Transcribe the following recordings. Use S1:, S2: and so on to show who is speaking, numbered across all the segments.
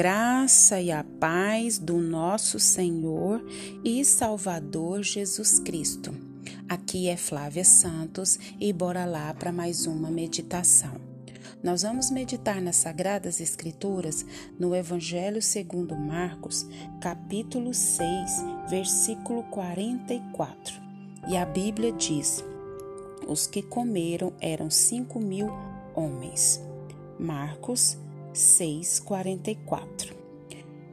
S1: graça e a paz do nosso Senhor e Salvador Jesus Cristo. Aqui é Flávia Santos e bora lá para mais uma meditação. Nós vamos meditar nas Sagradas Escrituras no Evangelho segundo Marcos, capítulo 6, versículo 44. E a Bíblia diz: Os que comeram eram cinco mil homens. Marcos 6:44.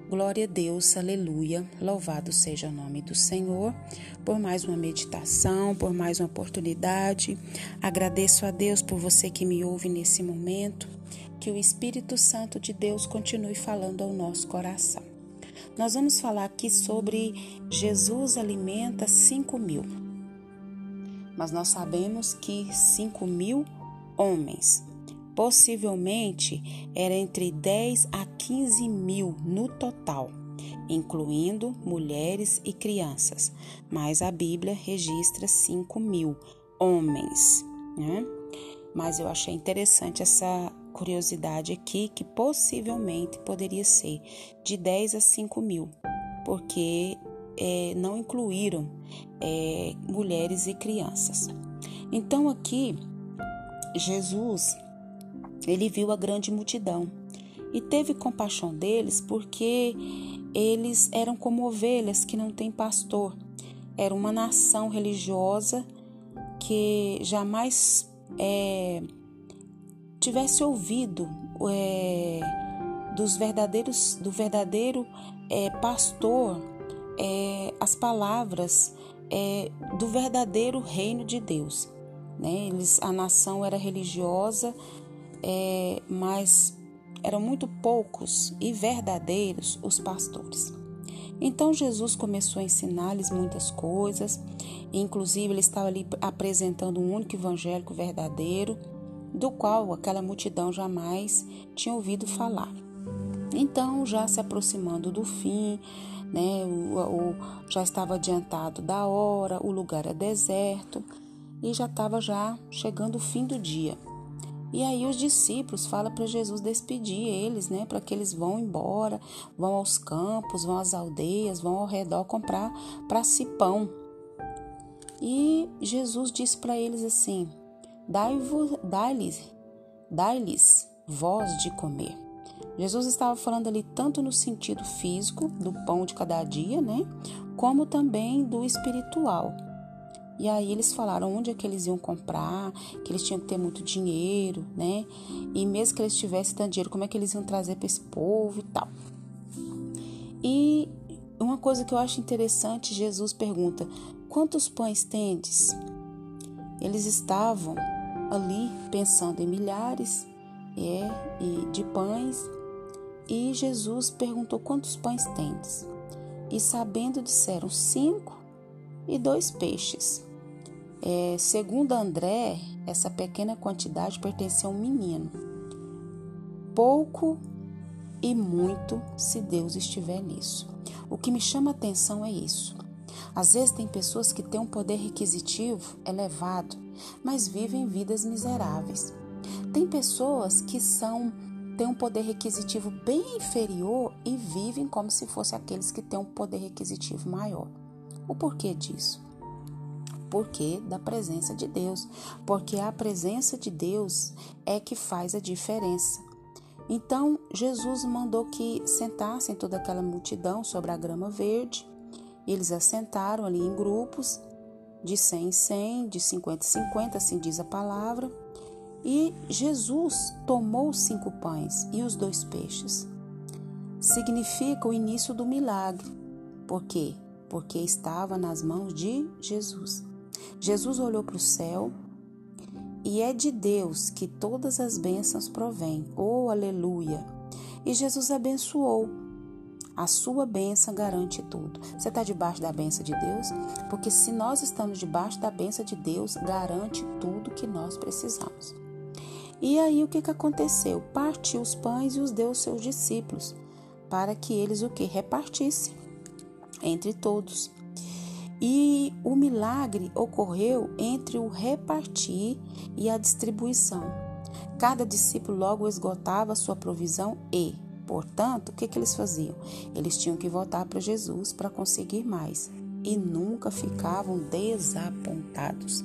S1: Glória a Deus, aleluia. Louvado seja o nome do Senhor por mais uma meditação, por mais uma oportunidade. Agradeço a Deus por você que me ouve nesse momento. Que o Espírito Santo de Deus continue falando ao nosso coração. Nós vamos falar aqui sobre Jesus alimenta 5 mil. Mas nós sabemos que 5 mil homens Possivelmente era entre 10 a 15 mil no total, incluindo mulheres e crianças, mas a Bíblia registra 5 mil homens. Né? Mas eu achei interessante essa curiosidade aqui, que possivelmente poderia ser de 10 a 5 mil, porque é, não incluíram é, mulheres e crianças. Então aqui, Jesus ele viu a grande multidão e teve compaixão deles porque eles eram como ovelhas que não têm pastor. Era uma nação religiosa que jamais é, tivesse ouvido é, dos verdadeiros do verdadeiro é, pastor é, as palavras é, do verdadeiro reino de Deus. Né? Eles, a nação era religiosa, é, mas eram muito poucos e verdadeiros os pastores. Então Jesus começou a ensinar-lhes muitas coisas, inclusive ele estava ali apresentando um único evangélico verdadeiro, do qual aquela multidão jamais tinha ouvido falar. Então, já se aproximando do fim, né, o, o, já estava adiantado da hora, o lugar é deserto e já estava já chegando o fim do dia. E aí os discípulos falam para Jesus despedir eles, né, para que eles vão embora, vão aos campos, vão às aldeias, vão ao redor comprar para si pão. E Jesus disse para eles assim: Dai-lhes, dai-lhes voz de comer. Jesus estava falando ali tanto no sentido físico, do pão de cada dia, né, como também do espiritual e aí eles falaram onde é que eles iam comprar, que eles tinham que ter muito dinheiro, né? E mesmo que eles tivessem tanto dinheiro, como é que eles iam trazer para esse povo e tal. E uma coisa que eu acho interessante, Jesus pergunta: quantos pães tendes? Eles estavam ali pensando em milhares é, de pães e Jesus perguntou: quantos pães tendes? E sabendo disseram cinco e dois peixes. É, segundo André, essa pequena quantidade pertencia a um menino. Pouco e muito se Deus estiver nisso. O que me chama atenção é isso. Às vezes tem pessoas que têm um poder requisitivo elevado, mas vivem vidas miseráveis. Tem pessoas que são têm um poder requisitivo bem inferior e vivem como se fossem aqueles que têm um poder requisitivo maior. O porquê disso? Porque da presença de Deus, porque a presença de Deus é que faz a diferença. Então, Jesus mandou que sentassem toda aquela multidão sobre a grama verde. Eles assentaram ali em grupos, de 100 em 100, de 50 em 50, assim diz a palavra. E Jesus tomou os cinco pães e os dois peixes. Significa o início do milagre. Por quê? Porque estava nas mãos de Jesus. Jesus olhou para o céu e é de Deus que todas as bênçãos provêm. Oh, aleluia! E Jesus abençoou. A sua bênção garante tudo. Você está debaixo da bênção de Deus? Porque se nós estamos debaixo da bênção de Deus, garante tudo que nós precisamos. E aí o que, que aconteceu? Partiu os pães e os deu aos seus discípulos, para que eles o que? Repartissem entre todos. E o milagre ocorreu entre o repartir e a distribuição. Cada discípulo logo esgotava sua provisão e, Portanto, o que, que eles faziam? Eles tinham que voltar para Jesus para conseguir mais e nunca ficavam desapontados.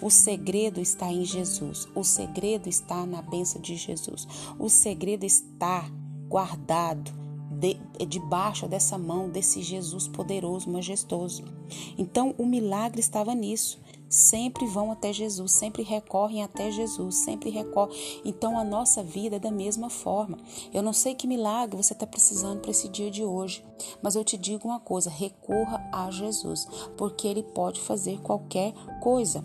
S1: O segredo está em Jesus. O segredo está na bênção de Jesus. O segredo está guardado de, debaixo dessa mão desse Jesus poderoso, majestoso. Então, o milagre estava nisso. Sempre vão até Jesus, sempre recorrem até Jesus, sempre recorrem. Então, a nossa vida é da mesma forma. Eu não sei que milagre você está precisando para esse dia de hoje, mas eu te digo uma coisa: recorra a Jesus, porque Ele pode fazer qualquer coisa.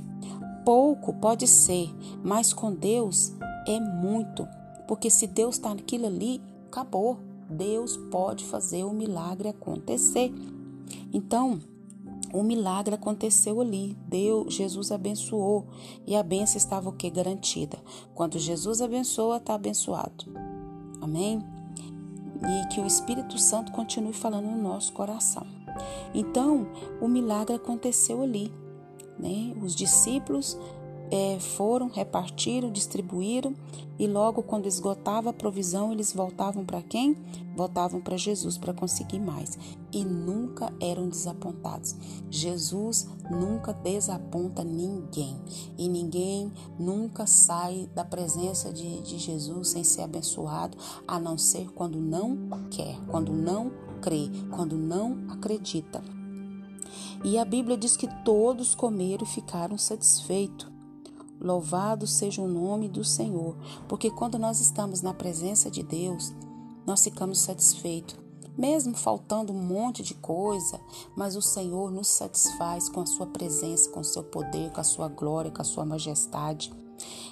S1: Pouco pode ser, mas com Deus é muito. Porque se Deus está naquilo ali, acabou. Deus pode fazer o milagre acontecer. Então, o milagre aconteceu ali. Deus, Jesus abençoou e a benção estava o que garantida. Quando Jesus abençoa, está abençoado. Amém. E que o Espírito Santo continue falando no nosso coração. Então, o milagre aconteceu ali. Né? Os discípulos é, foram, repartiram, distribuíram e logo quando esgotava a provisão, eles voltavam para quem? Voltavam para Jesus para conseguir mais e nunca eram desapontados. Jesus nunca desaponta ninguém e ninguém nunca sai da presença de, de Jesus sem ser abençoado, a não ser quando não quer, quando não crê, quando não acredita. E a Bíblia diz que todos comeram e ficaram satisfeitos. Louvado seja o nome do Senhor, porque quando nós estamos na presença de Deus, nós ficamos satisfeitos, mesmo faltando um monte de coisa, mas o Senhor nos satisfaz com a sua presença, com o seu poder, com a sua glória, com a sua majestade.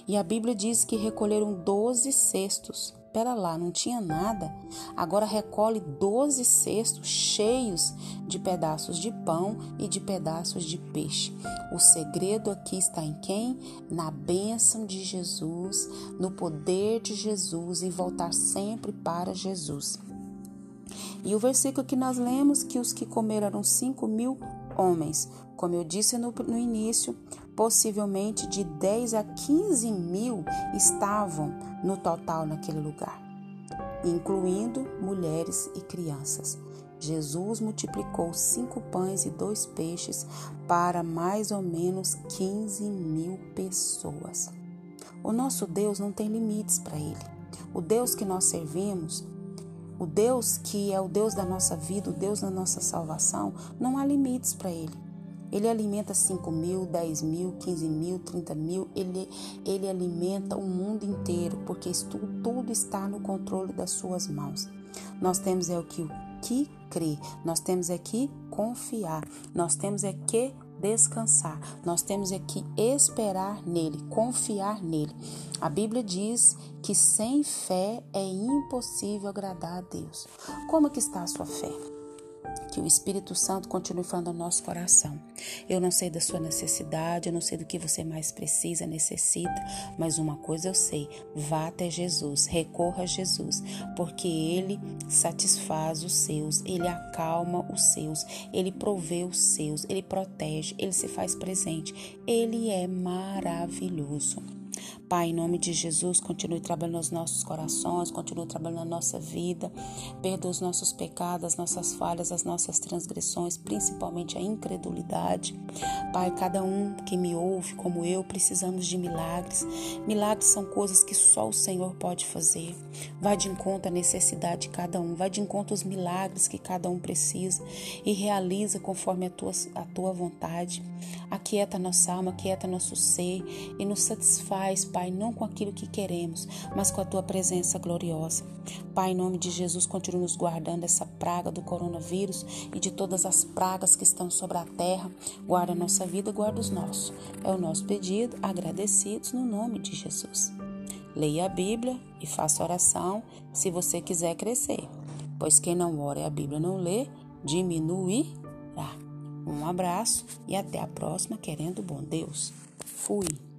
S1: E a Bíblia diz que recolheram doze cestos Pera lá, não tinha nada. Agora recolhe doze cestos cheios de pedaços de pão e de pedaços de peixe. O segredo aqui está em quem? Na bênção de Jesus, no poder de Jesus, em voltar sempre para Jesus. E o versículo que nós lemos, que os que comeram eram cinco mil homens. Como eu disse no, no início, possivelmente de 10 a 15 mil estavam no total naquele lugar, incluindo mulheres e crianças. Jesus multiplicou cinco pães e dois peixes para mais ou menos 15 mil pessoas. O nosso Deus não tem limites para ele. O Deus que nós servimos, o Deus que é o Deus da nossa vida, o Deus da nossa salvação, não há limites para ele. Ele alimenta 5 mil, 10 mil, 15 mil, 30 mil. Ele, ele alimenta o mundo inteiro, porque isso tudo, tudo está no controle das suas mãos. Nós temos é o que, que crer, nós temos é que confiar, nós temos é que descansar, nós temos é que esperar nele, confiar nele. A Bíblia diz que sem fé é impossível agradar a Deus. Como que está a sua fé? Que o Espírito Santo continue falando ao nosso coração. Eu não sei da sua necessidade, eu não sei do que você mais precisa, necessita, mas uma coisa eu sei: vá até Jesus, recorra a Jesus, porque Ele satisfaz os seus, Ele acalma os seus, Ele provê os seus, Ele protege, Ele se faz presente. Ele é maravilhoso. Pai, em nome de Jesus, continue trabalhando nos nossos corações, continue trabalhando na nossa vida. Perdoa os nossos pecados, as nossas falhas, as nossas transgressões, principalmente a incredulidade. Pai, cada um que me ouve, como eu, precisamos de milagres. Milagres são coisas que só o Senhor pode fazer. Vai de encontro à necessidade de cada um, vai de encontro aos milagres que cada um precisa e realiza conforme a tua, a tua vontade. Aquieta nossa alma, aquieta nosso ser e nos satisfaz, Pai, não com aquilo que queremos, mas com a tua presença gloriosa. Pai, em nome de Jesus, continue nos guardando essa praga do coronavírus e de todas as pragas que estão sobre a terra. Guarda a nossa vida, guarda os nossos. É o nosso pedido, agradecidos no nome de Jesus. Leia a Bíblia e faça oração se você quiser crescer, pois quem não ora e a Bíblia não lê, diminuirá. Um abraço e até a próxima, querendo bom Deus. Fui.